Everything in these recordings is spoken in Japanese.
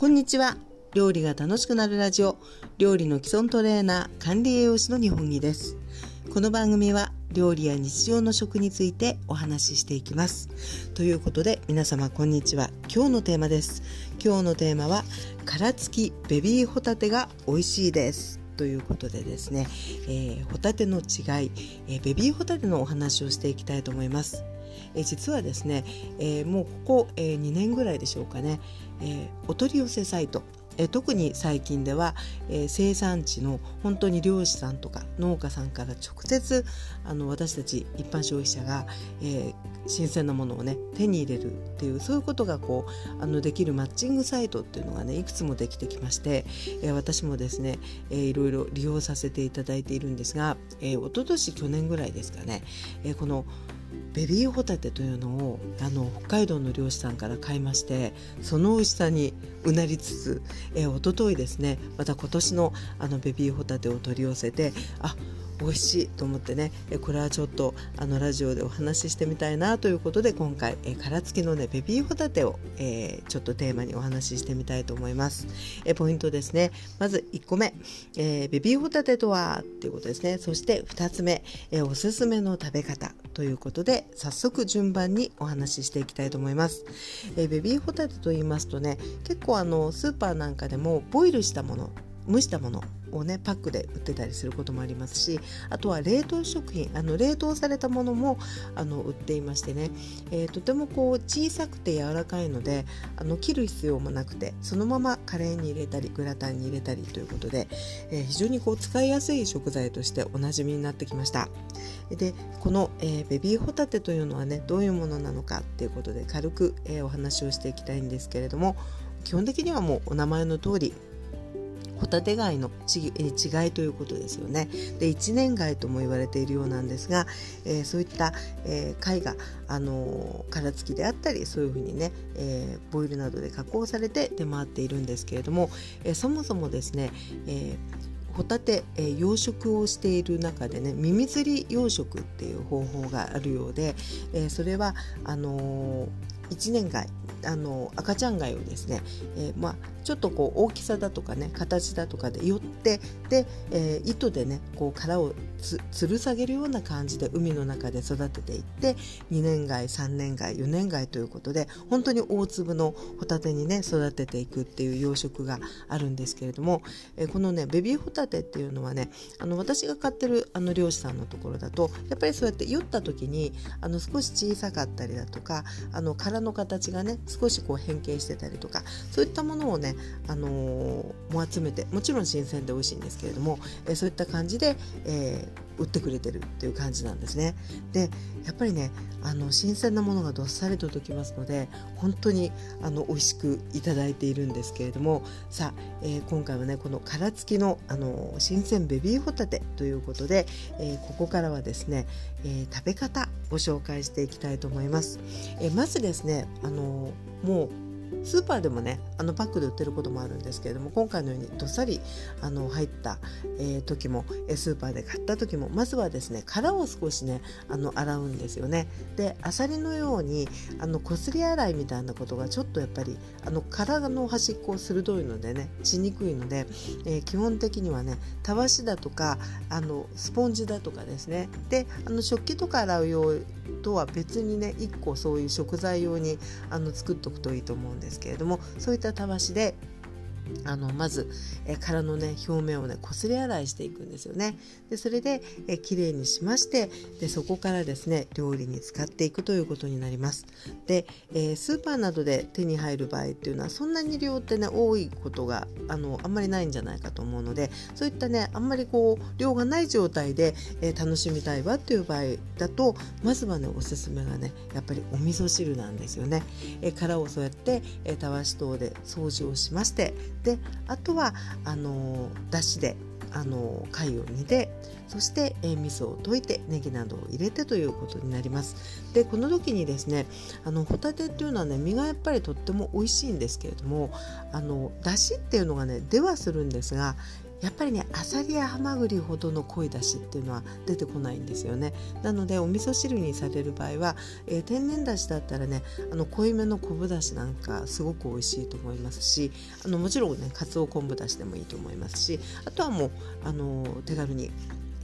こんにちは。料理が楽しくなるラジオ。料理の基礎トレーナー管理栄養士の日本木です。この番組は料理や日常の食についてお話ししていきます。ということで皆様こんにちは。今日のテーマです。今日のテーマは殻付きベビーホタテが美味しいです。ということでですね、えー、ホタテの違い、えー、ベビーホタテのお話をしていきたいと思います。え実はですね、えー、もうここ、えー、2年ぐらいでしょうかね、えー、お取り寄せサイトえ特に最近では、えー、生産地の本当に漁師さんとか農家さんから直接あの私たち一般消費者が、えー、新鮮なものをね手に入れるっていうそういうことがこうあのできるマッチングサイトっていうのがねいくつもできてきまして、えー、私もですね、えー、いろいろ利用させていただいているんですが、えー、一昨年去年ぐらいですかね、えー、このベビーホタテというのをあの北海道の漁師さんから買いましてその美味しさにうなりつつ、えー、一昨日ですねまた今年のあのベビーホタテを取り寄せてあ美味しいと思ってねこれはちょっとあのラジオでお話ししてみたいなということで今回殻付きのねベビーホタテを、えー、ちょっとテーマにお話ししてみたいと思います。えポイントですね。まず1個目、えー、ベビーホタテとはっていうことですね。そして2つ目、えー、おすすめの食べ方ということで早速順番にお話ししていきたいと思います、えベビーホタテと言いますとね結構あのスーパーなんかでもボイルしたもの蒸したものをねパックで売ってたりすることもありますしあとは冷凍食品あの冷凍されたものもあの売っていましてね、えー、とてもこう小さくて柔らかいのであの切る必要もなくてそのままカレーに入れたりグラタンに入れたりということで、えー、非常にこう使いやすい食材としておなじみになってきました。でこの、えー、ベビーホタテというのはねどういうものなのかっていうことで軽く、えー、お話をしていきたいんですけれども基本的にはもうお名前の通りホタテ貝の違いということですよね。で一年貝とも言われているようなんですが、えー、そういった、えー、貝が、あのー、殻付きであったりそういうふうにね、えー、ボイルなどで加工されて出回っているんですけれども、えー、そもそもですね、えー、ホタテ、えー、養殖をしている中でね耳釣り養殖っていう方法があるようで、えー、それはあのー、1年貝あの赤ちゃん貝をですね、えー、まあ、ちょっとこう大きさだとかね形だとかで寄ってで、えー、糸でねこう殻をつる下げるような感じで海の中で育てていって2年貝3年貝4年貝ということで本当に大粒のホタテにね育てていくっていう養殖があるんですけれども、えー、このねベビーホタテっていうのはねあの私が飼ってるあの漁師さんのところだとやっぱりそうやって酔った時にあの少し小さかったりだとかあの殻の形がね少しこう変形してたりとかそういったものをね、あのー、も集めてもちろん新鮮で美味しいんですけれども、えー、そういった感じで、えー、売ってくれてるっていう感じなんですね。でやっぱりねあの新鮮なものがどっさりと届きますので本当にあの美味しくいただいているんですけれどもさあ、えー、今回はねこの殻付きのあの新鮮ベビーホタテということで、えー、ここからはですね、えー、食べ方ご紹介していきたいと思います。えまずですねあのもうスーパーでもねあのパックで売ってることもあるんですけれども今回のようにどっさりあの入った、えー、時もスーパーで買った時もまずはですね殻を少しねあの洗うんですよね。でアサリのようにあのこすり洗いみたいなことがちょっとやっぱりあの殻の端っこ鋭いのでねしにくいので、えー、基本的にはねたわしだとかあのスポンジだとかですね。であの食器とか洗う用とは別にね1個そういう食材用にあの作っておくといいと思うんです。けれどもそういったたわしであのまず、え殻のね表面をねこすり洗いしていくんですよね。でそれで、えきれいにしましてでそこからですね料理に使っていくということになります。で、えー、スーパーなどで手に入る場合っていうのはそんなに量ってね多いことがあのあんまりないんじゃないかと思うのでそういったねあんまりこう量がない状態で、えー、楽しみたいわっていう場合だとまずはねおすすめがねやっぱりお味噌汁なんですよね。え殻をそうやって、えたわし等で掃除をしましてであとはあのだしであの貝を煮てそして、えー、味噌を溶いてネギなどを入れてということになります。でこの時にですねあのホタテっていうのはね身がやっぱりとっても美味しいんですけれどもあのだしっていうのがね出はするんですがやっぱりねあさりやハマグリほどの濃いだしっていうのは出てこないんですよねなのでお味噌汁にされる場合は、えー、天然だしだったらねあの濃いめの昆布だしなんかすごく美味しいと思いますしあのもちろんねかつお昆布だしでもいいと思いますしあとはもうあの手軽に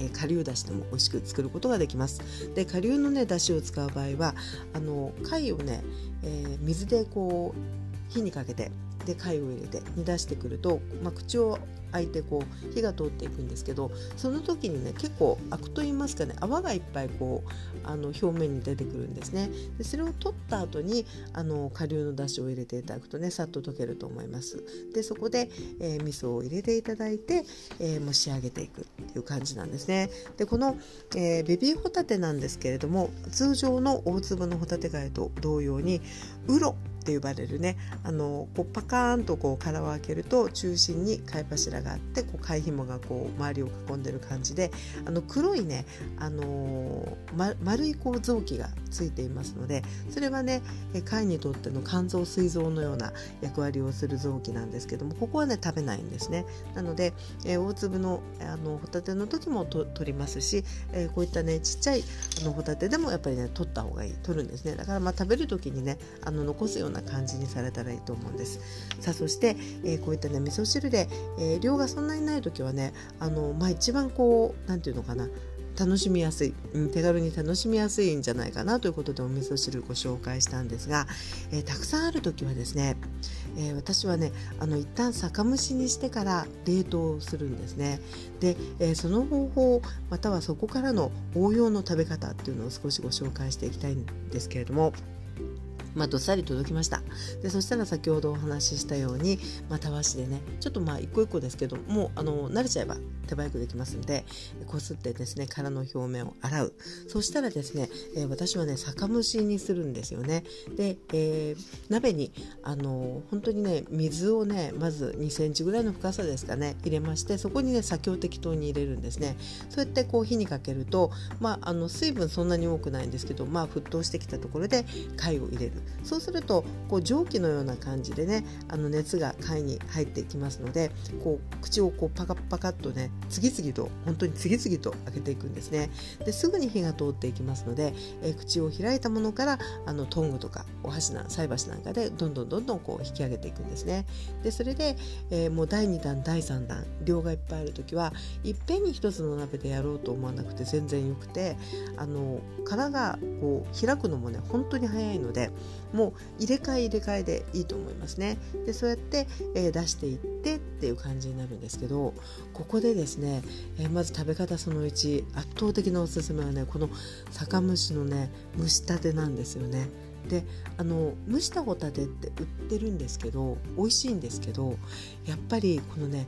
え顆粒だしでも美味しく作ることができます。で顆粒のねだしを使う場合はあの貝をね、えー、水でこう火にかけてで貝を入れて煮出してくると、まあ、口を開いてこう火が通っていくんですけどその時にね結構アクと言いますかね泡がいっぱいこうあの表面に出てくるんですね。でそれを取った後にあの顆粒の出汁を入れていただくとねさっと溶けると思います。でそこで、えー、味噌を入れていただいて、えー、蒸し上げていくっていう感じなんですね。でこの、えー、ベビーホタテなんですけれども通常の大粒のホタテ貝と同様にウロって呼ばれるねあのこうパカーンとこう殻を開けると中心に貝柱があってこう貝紐がこう周りを囲んでる感じであの黒いね、あのま、丸いこう臓器がついていますのでそれはね貝にとっての肝臓膵臓のような役割をする臓器なんですけどもここはね食べないんですね。なので、えー、大粒のあのホタテの時もと取りますし、えー、こういったねちっちゃいあのホタテでもやっぱりね取った方がいい。取るんですね。だからまあ食べる時にねあの残すような感じにされたらいいと思うんです。さあそして、えー、こういったね味噌汁で、えー、量がそんなにない時はねあのまあ一番こう何て言うのかな楽しみやすい、うん、手軽に楽しみやすいんじゃないかなということでお味噌汁ご紹介したんですが、えー、たくさんある時はですね、えー、私はねあの一旦酒蒸しにしてから冷凍するんですね。で、えー、その方法またはそこからの応用の食べ方っていうのを少しご紹介していきたいんですけれどもまあ、どっさり届きました。でそしたら先ほどお話ししたように、まあ、たわしでねちょっとまあ一個一個ですけどもうあの慣れちゃえば手早くできますのでこすってですね殻の表面を洗う。そしたらですね、えー、私はね酒蒸しにするんですよね。で、えー、鍋にあの本当にね水をねまず2センチぐらいの深さですかね入れましてそこにね酒を適当に入れるんですね。そうやってこう火にかけるとまああの水分そんなに多くないんですけどまあ沸騰してきたところで貝を入れる。そうするとこう蒸気のような感じでねあの熱が貝に入っていきますのでこう口をこうパカパカッとね次々と本当に次々と開けていくんですね。ですぐに火が通っていきますので、えー、口を開いたものからあのトングとかお箸な菜箸なんかでどんどんどんどんこう引き上げていくんですね。でそれで、えー、もう第2弾第3弾量がいっぱいある時はいっぺんに一つの鍋でやろうと思わなくて全然よくてあの殻がこう開くのもね本当に早いのでもう入れ替え入れ替えでいいと思いますね。でそうやって、えー、出していってっていう感じになるんですけどここでですね、えー、まず食べ方その1圧倒的なおすすめはねこの酒蒸しのね蒸したてなんですよね。であの蒸したホタテって売ってるんですけど美味しいんですけどやっぱりこのね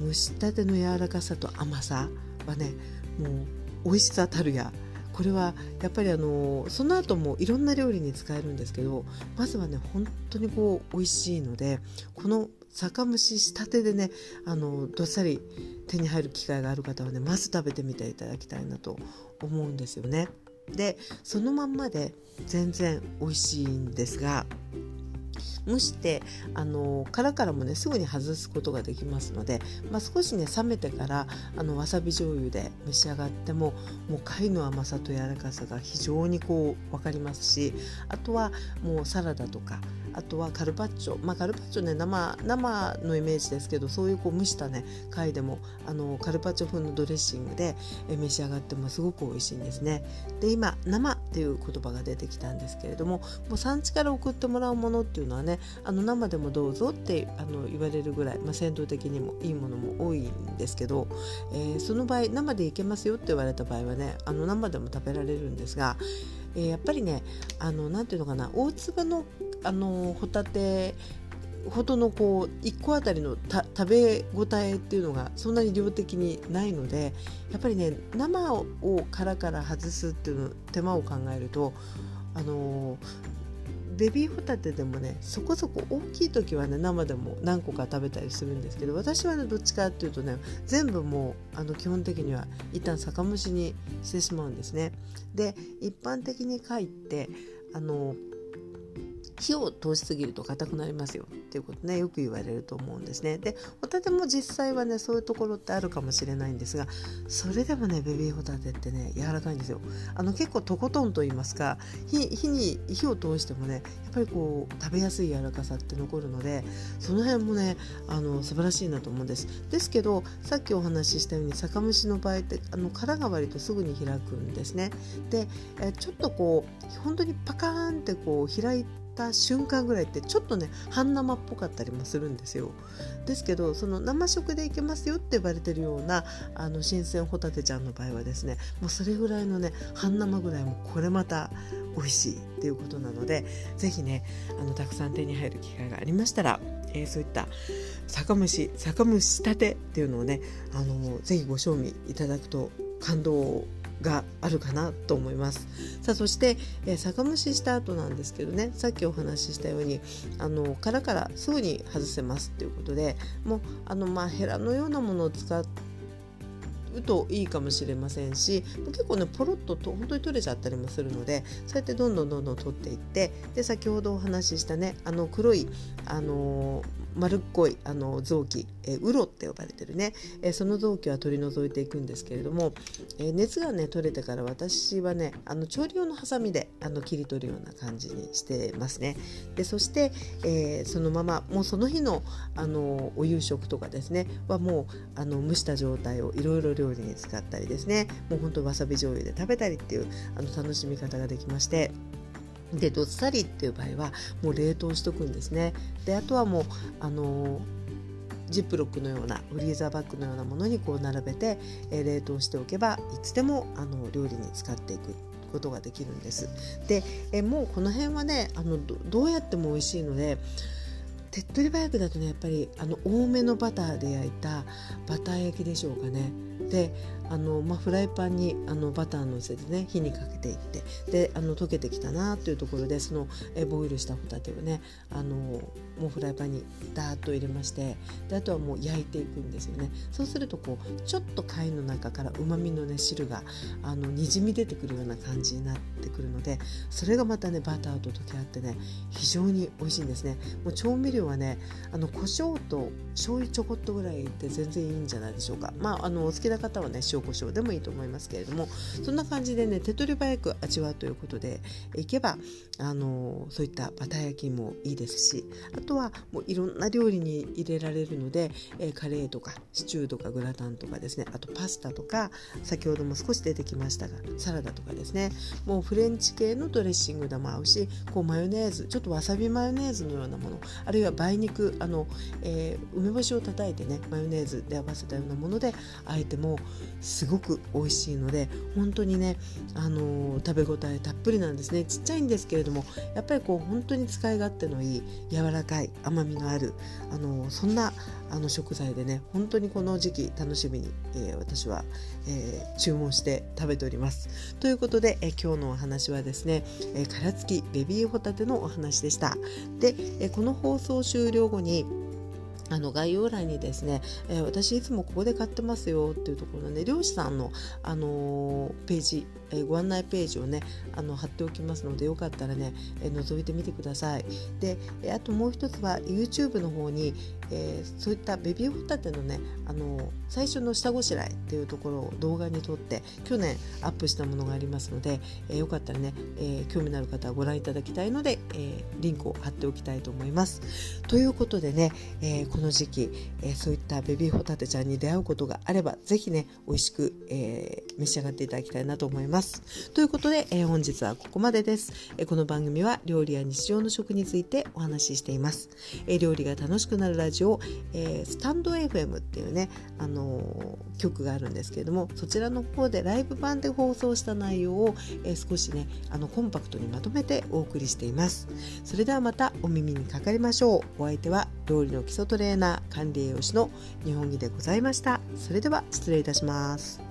蒸したての柔らかさと甘さはねもう美味しさたるや。これはやっぱりあのその後もいろんな料理に使えるんですけどまずはね本当にこう美味しいのでこの酒蒸ししたてでねあのどっさり手に入る機会がある方はねまず食べてみていただきたいなと思うんですよね。でそのまんまで全然美味しいんですが蒸してあの殻からもねすぐに外すことができますので、まあ、少しね冷めてからあのわさび醤油で召し上がってももう貝の甘さと柔らかさが非常にこう分かりますしあとはもうサラダとかあとはカルパッチョ、まあ、カルパッチョね生生のイメージですけどそういうこう蒸したね貝でもあのカルパッチョ風のドレッシングで召し上がってもすごく美味しいんですね。で今生っていう言葉が出てきたんですけれどももう産地から送ってもらうものっていうのはねあの生でもどうぞってあの言われるぐらい、まあ、鮮度的にもいいものも多いんですけど、えー、その場合生でいけますよって言われた場合はねあの生でも食べられるんですが、え、やっぱりねあのなていうのかな大粒のあのホタテほどのこう1個あたりの食べ応えっていうのがそんなに量的にないのでやっぱりね生を殻から外すっていうの手間を考えるとあのベビーホタテでもねそこそこ大きい時はね生でも何個か食べたりするんですけど私はねどっちかっていうとね全部もうあの基本的には一旦酒蒸しにしてしまうんですね。で一般的に貝ってあの火を通しすぎると硬くなりますよっていうことねよく言われると思うんですね。でホタテも実際はねそういうところってあるかもしれないんですがそれでもねベビーホタテってね柔らかいんですよ。あの結構とことんと言いますか火に火を通してもねやっぱりこう食べやすい柔らかさって残るのでその辺もねあの素晴らしいなと思うんです。ですけどさっきお話ししたように酒蒸しの場合ってあの殻が割とすぐに開くんですね。でえちょっとこう本当にパカーンってこう開いてた瞬間ぐらいってちょっとね半生っぽかったりもするんですよ。ですけどその生食でいけますよって言われてるようなあの新鮮ホタテちゃんの場合はですねもうそれぐらいのね半生ぐらいもこれまた美味しいっていうことなので是非ねあのたくさん手に入る機会がありましたら、えー、そういった酒蒸し酒蒸したてっていうのをねあのぜひご賞味いただくと感動があるかなと思います。さあそして、えー、酒蒸しした後なんですけどねさっきお話ししたようにあの殻からすぐに外せますっていうことでもうあのまあヘラのようなものを使うといいかもしれませんし結構ねポロッとと本当に取れちゃったりもするのでそうやってどんどんどんどん取っていってで先ほどお話ししたねあの黒いあの丸っこいあの臓器、えー、ウロって呼ばれてるね、えー、その臓器は取り除いていくんですけれども、えー、熱がね取れてから私はねあの調理用のハサミであの切り取るような感じにしてますね。でそして、えそのままもうその日のあのお夕食とかですねはもうあの蒸した状態をいろいろ料理に使ったりですねもうほんとわさび醤油で食べたりっていうあの楽しみ方ができましてでどっさりっていう場合はもう冷凍しとくんですねであとはもうあのジップロックのようなフリーザーバッグのようなものにこう並べて、え冷凍しておけばいつでもあの料理に使っていくことができるんです。でえもうこの辺はねあのどうやっても美味しいので手っ取り早くだとねやっぱりあの多めのバターで焼いたバター焼きでしょうかね。であの、まあ、フライパンにあのバターのせてね火にかけていってであの溶けてきたなっていうところでそのえボイルしたホタテをねあのもうフライパンにダーッと入れましてであとはもう焼いていくんですよね。そうするとこうちょっと貝の中からうまみのね汁があのにじみ出てくるような感じになってくるのでそれがまたねバターと溶け合ってね非常に美味しいんですね。もう調味料はねあの胡椒と醤油ちょこっとぐらいで全然いいんじゃないでしょうか。まああのお好きな方はね塩コショウでもいいと思いますけれどもそんな感じでね手取り早く味わうということでいけばあのそういったバター焼きもいいですしあとはもういろんな料理に入れられるので、え、カレーとかシチューとかグラタンとかですねあとパスタとか先ほども少し出てきましたがサラダとかですねもうフレンチ系のドレッシングでも合うしこうマヨネーズちょっとわさびマヨネーズのようなものあるいは梅肉あの、えー、梅干しを叩いてねマヨネーズで合わせたようなものであえてもすごく美味しいので本当にね、あのー、食べ応えたっぷりなんですねちっちゃいんですけれどもやっぱりこう本当に使い勝手のいい柔らかい甘みのある、あのー、そんなあの食材でね本当にこの時期楽しみに、えー、私は、え、注文して食べております。ということで、え、今日のお話はですね、え、殻付きベビーホタテのお話でした。で、え、この放送終了後にあの概要欄にですね、えー、私いつもここで買ってますよっていうところで、ね、漁師さんの、あのー、ページ、えー、ご案内ページをねあの貼っておきますのでよかったらね、え覗いてみてください。であともう一つは YouTube の方に、えそういったベビーホタテのね、あの最初の下ごしらえっていうところを動画に撮って去年アップしたものがありますので、えよかったらね、え興味のある方はご覧いただきたいので、えリンクを貼っておきたいと思いますということでね、えーこの時期、えー、そういったベビーホタテちゃんに出会うことがあればぜひね美味しく、えー、召し上がっていただきたいなと思います。ということで、えー、本日はここまでです、えこの番組は料理や日常の食についてお話ししています。え料理が楽しくなるラジオ、えスタンド FM っていうね、あの曲があるんですけれどもそちらの方でライブ版で放送した内容を、え少しねあのコンパクトにまとめてお送りしています。それではまたお耳にかかりましょう。お相手は料理の基礎トレーナー管理栄養士の日本木でございました。それでは失礼いたします。